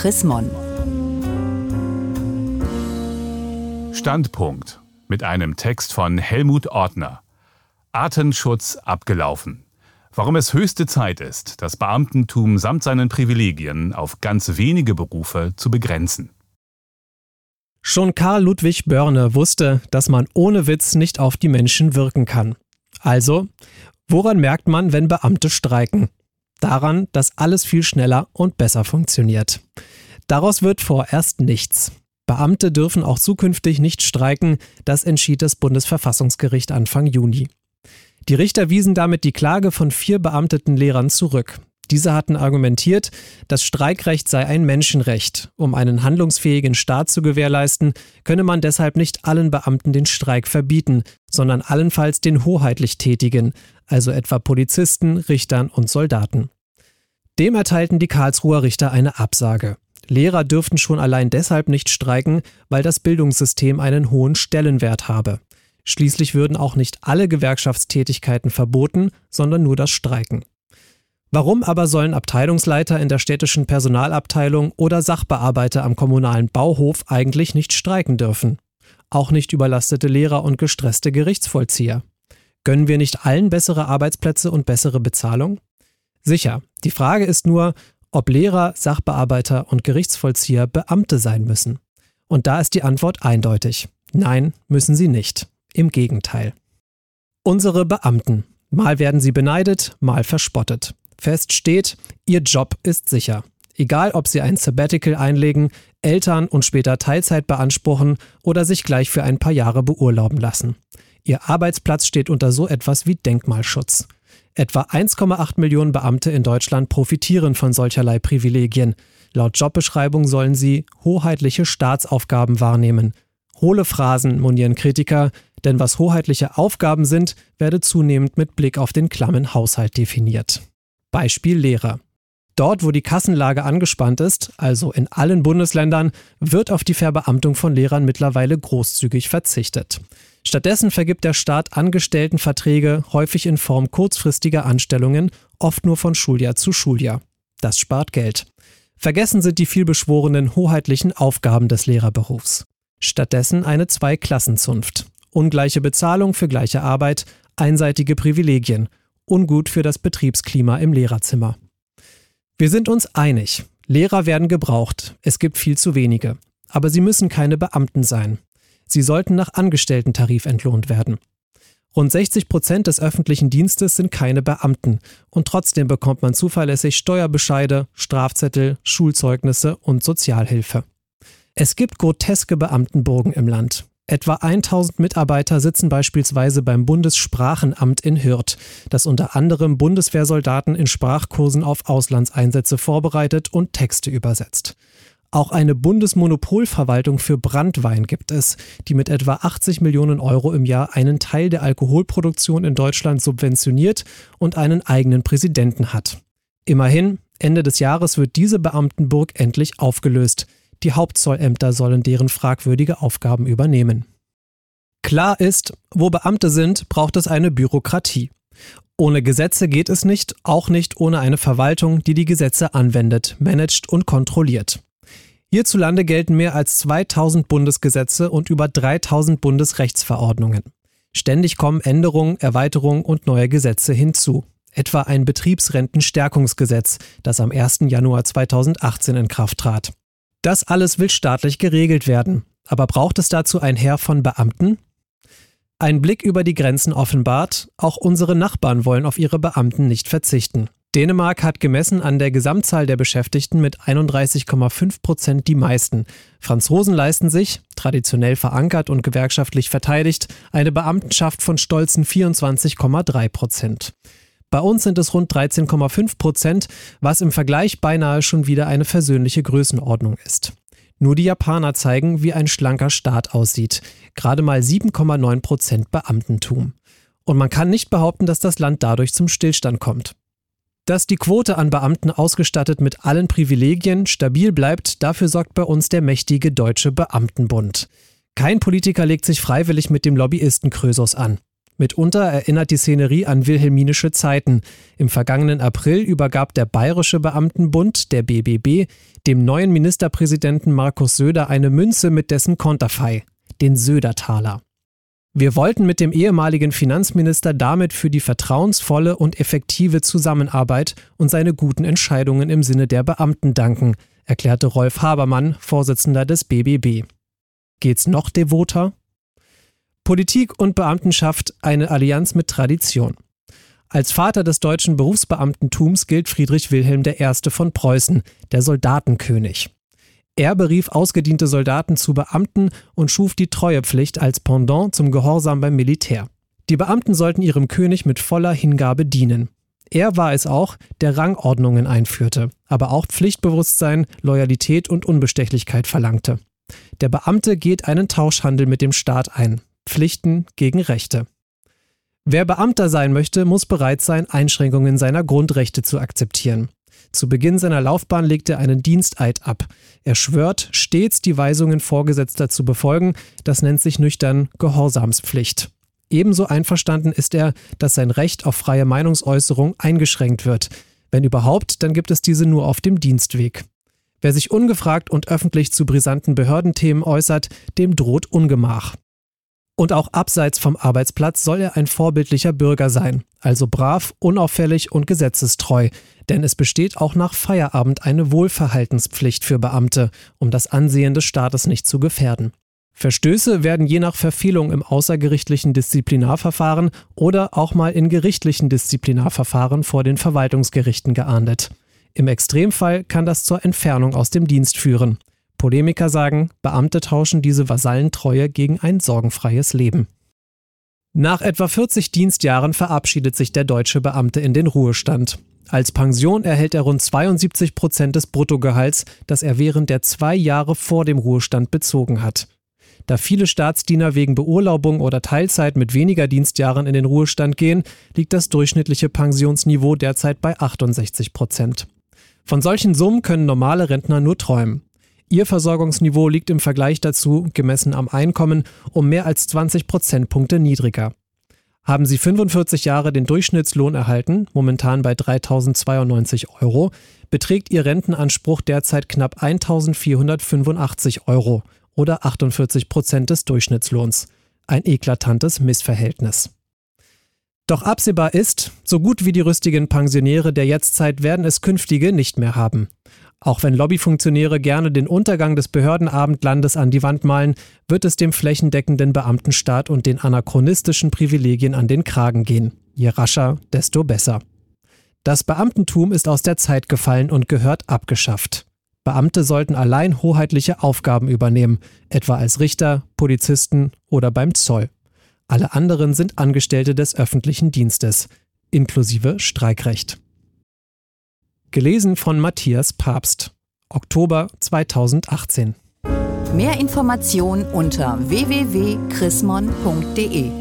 Chris Mon. Standpunkt mit einem Text von Helmut Ortner. Artenschutz abgelaufen. Warum es höchste Zeit ist, das Beamtentum samt seinen Privilegien auf ganz wenige Berufe zu begrenzen. Schon Karl Ludwig Börne wusste, dass man ohne Witz nicht auf die Menschen wirken kann. Also, woran merkt man, wenn Beamte streiken? Daran, dass alles viel schneller und besser funktioniert. Daraus wird vorerst nichts. Beamte dürfen auch zukünftig nicht streiken, das entschied das Bundesverfassungsgericht Anfang Juni. Die Richter wiesen damit die Klage von vier beamteten Lehrern zurück. Diese hatten argumentiert, das Streikrecht sei ein Menschenrecht. Um einen handlungsfähigen Staat zu gewährleisten, könne man deshalb nicht allen Beamten den Streik verbieten, sondern allenfalls den hoheitlich Tätigen, also etwa Polizisten, Richtern und Soldaten. Dem erteilten die Karlsruher Richter eine Absage. Lehrer dürften schon allein deshalb nicht streiken, weil das Bildungssystem einen hohen Stellenwert habe. Schließlich würden auch nicht alle Gewerkschaftstätigkeiten verboten, sondern nur das Streiken. Warum aber sollen Abteilungsleiter in der städtischen Personalabteilung oder Sachbearbeiter am kommunalen Bauhof eigentlich nicht streiken dürfen? Auch nicht überlastete Lehrer und gestresste Gerichtsvollzieher. Gönnen wir nicht allen bessere Arbeitsplätze und bessere Bezahlung? Sicher, die Frage ist nur, ob Lehrer, Sachbearbeiter und Gerichtsvollzieher Beamte sein müssen. Und da ist die Antwort eindeutig. Nein, müssen sie nicht. Im Gegenteil. Unsere Beamten. Mal werden sie beneidet, mal verspottet. Fest steht, ihr Job ist sicher. Egal, ob sie ein Sabbatical einlegen, Eltern und später Teilzeit beanspruchen oder sich gleich für ein paar Jahre beurlauben lassen. Ihr Arbeitsplatz steht unter so etwas wie Denkmalschutz. Etwa 1,8 Millionen Beamte in Deutschland profitieren von solcherlei Privilegien. Laut Jobbeschreibung sollen sie hoheitliche Staatsaufgaben wahrnehmen. Hohle Phrasen, monieren Kritiker, denn was hoheitliche Aufgaben sind, werde zunehmend mit Blick auf den klammen Haushalt definiert. Beispiel Lehrer. Dort, wo die Kassenlage angespannt ist, also in allen Bundesländern, wird auf die Verbeamtung von Lehrern mittlerweile großzügig verzichtet. Stattdessen vergibt der Staat Angestelltenverträge häufig in Form kurzfristiger Anstellungen, oft nur von Schuljahr zu Schuljahr. Das spart Geld. Vergessen sind die vielbeschworenen hoheitlichen Aufgaben des Lehrerberufs. Stattdessen eine Zweiklassenzunft. Ungleiche Bezahlung für gleiche Arbeit, einseitige Privilegien ungut für das Betriebsklima im Lehrerzimmer. Wir sind uns einig, Lehrer werden gebraucht, es gibt viel zu wenige, aber sie müssen keine Beamten sein. Sie sollten nach Angestellten-Tarif entlohnt werden. Rund 60 Prozent des öffentlichen Dienstes sind keine Beamten und trotzdem bekommt man zuverlässig Steuerbescheide, Strafzettel, Schulzeugnisse und Sozialhilfe. Es gibt groteske Beamtenburgen im Land. Etwa 1000 Mitarbeiter sitzen beispielsweise beim Bundessprachenamt in Hürth, das unter anderem Bundeswehrsoldaten in Sprachkursen auf Auslandseinsätze vorbereitet und Texte übersetzt. Auch eine Bundesmonopolverwaltung für Brandwein gibt es, die mit etwa 80 Millionen Euro im Jahr einen Teil der Alkoholproduktion in Deutschland subventioniert und einen eigenen Präsidenten hat. Immerhin, Ende des Jahres wird diese Beamtenburg endlich aufgelöst. Die Hauptzollämter sollen deren fragwürdige Aufgaben übernehmen. Klar ist, wo Beamte sind, braucht es eine Bürokratie. Ohne Gesetze geht es nicht, auch nicht ohne eine Verwaltung, die die Gesetze anwendet, managt und kontrolliert. Hierzulande gelten mehr als 2000 Bundesgesetze und über 3000 Bundesrechtsverordnungen. Ständig kommen Änderungen, Erweiterungen und neue Gesetze hinzu. Etwa ein Betriebsrentenstärkungsgesetz, das am 1. Januar 2018 in Kraft trat. Das alles will staatlich geregelt werden. Aber braucht es dazu ein Heer von Beamten? Ein Blick über die Grenzen offenbart, auch unsere Nachbarn wollen auf ihre Beamten nicht verzichten. Dänemark hat gemessen an der Gesamtzahl der Beschäftigten mit 31,5 Prozent die meisten. Franzosen leisten sich, traditionell verankert und gewerkschaftlich verteidigt, eine Beamtenschaft von stolzen 24,3 Prozent. Bei uns sind es rund 13,5 Prozent, was im Vergleich beinahe schon wieder eine versöhnliche Größenordnung ist. Nur die Japaner zeigen, wie ein schlanker Staat aussieht. Gerade mal 7,9 Prozent Beamtentum. Und man kann nicht behaupten, dass das Land dadurch zum Stillstand kommt. Dass die Quote an Beamten ausgestattet mit allen Privilegien stabil bleibt, dafür sorgt bei uns der mächtige Deutsche Beamtenbund. Kein Politiker legt sich freiwillig mit dem Lobbyisten Krösus an. Mitunter erinnert die Szenerie an wilhelminische Zeiten. Im vergangenen April übergab der Bayerische Beamtenbund, der BBB, dem neuen Ministerpräsidenten Markus Söder eine Münze mit dessen Konterfei, den Södertaler. Wir wollten mit dem ehemaligen Finanzminister damit für die vertrauensvolle und effektive Zusammenarbeit und seine guten Entscheidungen im Sinne der Beamten danken, erklärte Rolf Habermann, Vorsitzender des BBB. Geht's noch devoter? Politik und Beamtenschaft eine Allianz mit Tradition. Als Vater des deutschen Berufsbeamtentums gilt Friedrich Wilhelm I. von Preußen, der Soldatenkönig. Er berief ausgediente Soldaten zu Beamten und schuf die Treuepflicht als Pendant zum Gehorsam beim Militär. Die Beamten sollten ihrem König mit voller Hingabe dienen. Er war es auch, der Rangordnungen einführte, aber auch Pflichtbewusstsein, Loyalität und Unbestechlichkeit verlangte. Der Beamte geht einen Tauschhandel mit dem Staat ein. Pflichten gegen Rechte. Wer Beamter sein möchte, muss bereit sein, Einschränkungen seiner Grundrechte zu akzeptieren. Zu Beginn seiner Laufbahn legt er einen Diensteid ab. Er schwört, stets die Weisungen Vorgesetzter zu befolgen. Das nennt sich nüchtern Gehorsamspflicht. Ebenso einverstanden ist er, dass sein Recht auf freie Meinungsäußerung eingeschränkt wird. Wenn überhaupt, dann gibt es diese nur auf dem Dienstweg. Wer sich ungefragt und öffentlich zu brisanten Behördenthemen äußert, dem droht Ungemach. Und auch abseits vom Arbeitsplatz soll er ein vorbildlicher Bürger sein, also brav, unauffällig und gesetzestreu, denn es besteht auch nach Feierabend eine Wohlverhaltenspflicht für Beamte, um das Ansehen des Staates nicht zu gefährden. Verstöße werden je nach Verfehlung im außergerichtlichen Disziplinarverfahren oder auch mal in gerichtlichen Disziplinarverfahren vor den Verwaltungsgerichten geahndet. Im Extremfall kann das zur Entfernung aus dem Dienst führen. Polemiker sagen, Beamte tauschen diese Vasallentreue gegen ein sorgenfreies Leben. Nach etwa 40 Dienstjahren verabschiedet sich der deutsche Beamte in den Ruhestand. Als Pension erhält er rund 72 Prozent des Bruttogehalts, das er während der zwei Jahre vor dem Ruhestand bezogen hat. Da viele Staatsdiener wegen Beurlaubung oder Teilzeit mit weniger Dienstjahren in den Ruhestand gehen, liegt das durchschnittliche Pensionsniveau derzeit bei 68 Prozent. Von solchen Summen können normale Rentner nur träumen. Ihr Versorgungsniveau liegt im Vergleich dazu, gemessen am Einkommen, um mehr als 20 Prozentpunkte niedriger. Haben Sie 45 Jahre den Durchschnittslohn erhalten, momentan bei 3.092 Euro, beträgt Ihr Rentenanspruch derzeit knapp 1.485 Euro oder 48 Prozent des Durchschnittslohns. Ein eklatantes Missverhältnis. Doch absehbar ist, so gut wie die rüstigen Pensionäre der Jetztzeit werden es künftige nicht mehr haben. Auch wenn Lobbyfunktionäre gerne den Untergang des Behördenabendlandes an die Wand malen, wird es dem flächendeckenden Beamtenstaat und den anachronistischen Privilegien an den Kragen gehen. Je rascher, desto besser. Das Beamtentum ist aus der Zeit gefallen und gehört abgeschafft. Beamte sollten allein hoheitliche Aufgaben übernehmen, etwa als Richter, Polizisten oder beim Zoll. Alle anderen sind Angestellte des öffentlichen Dienstes, inklusive Streikrecht. Gelesen von Matthias Papst. Oktober 2018. Mehr Informationen unter www.chrismon.de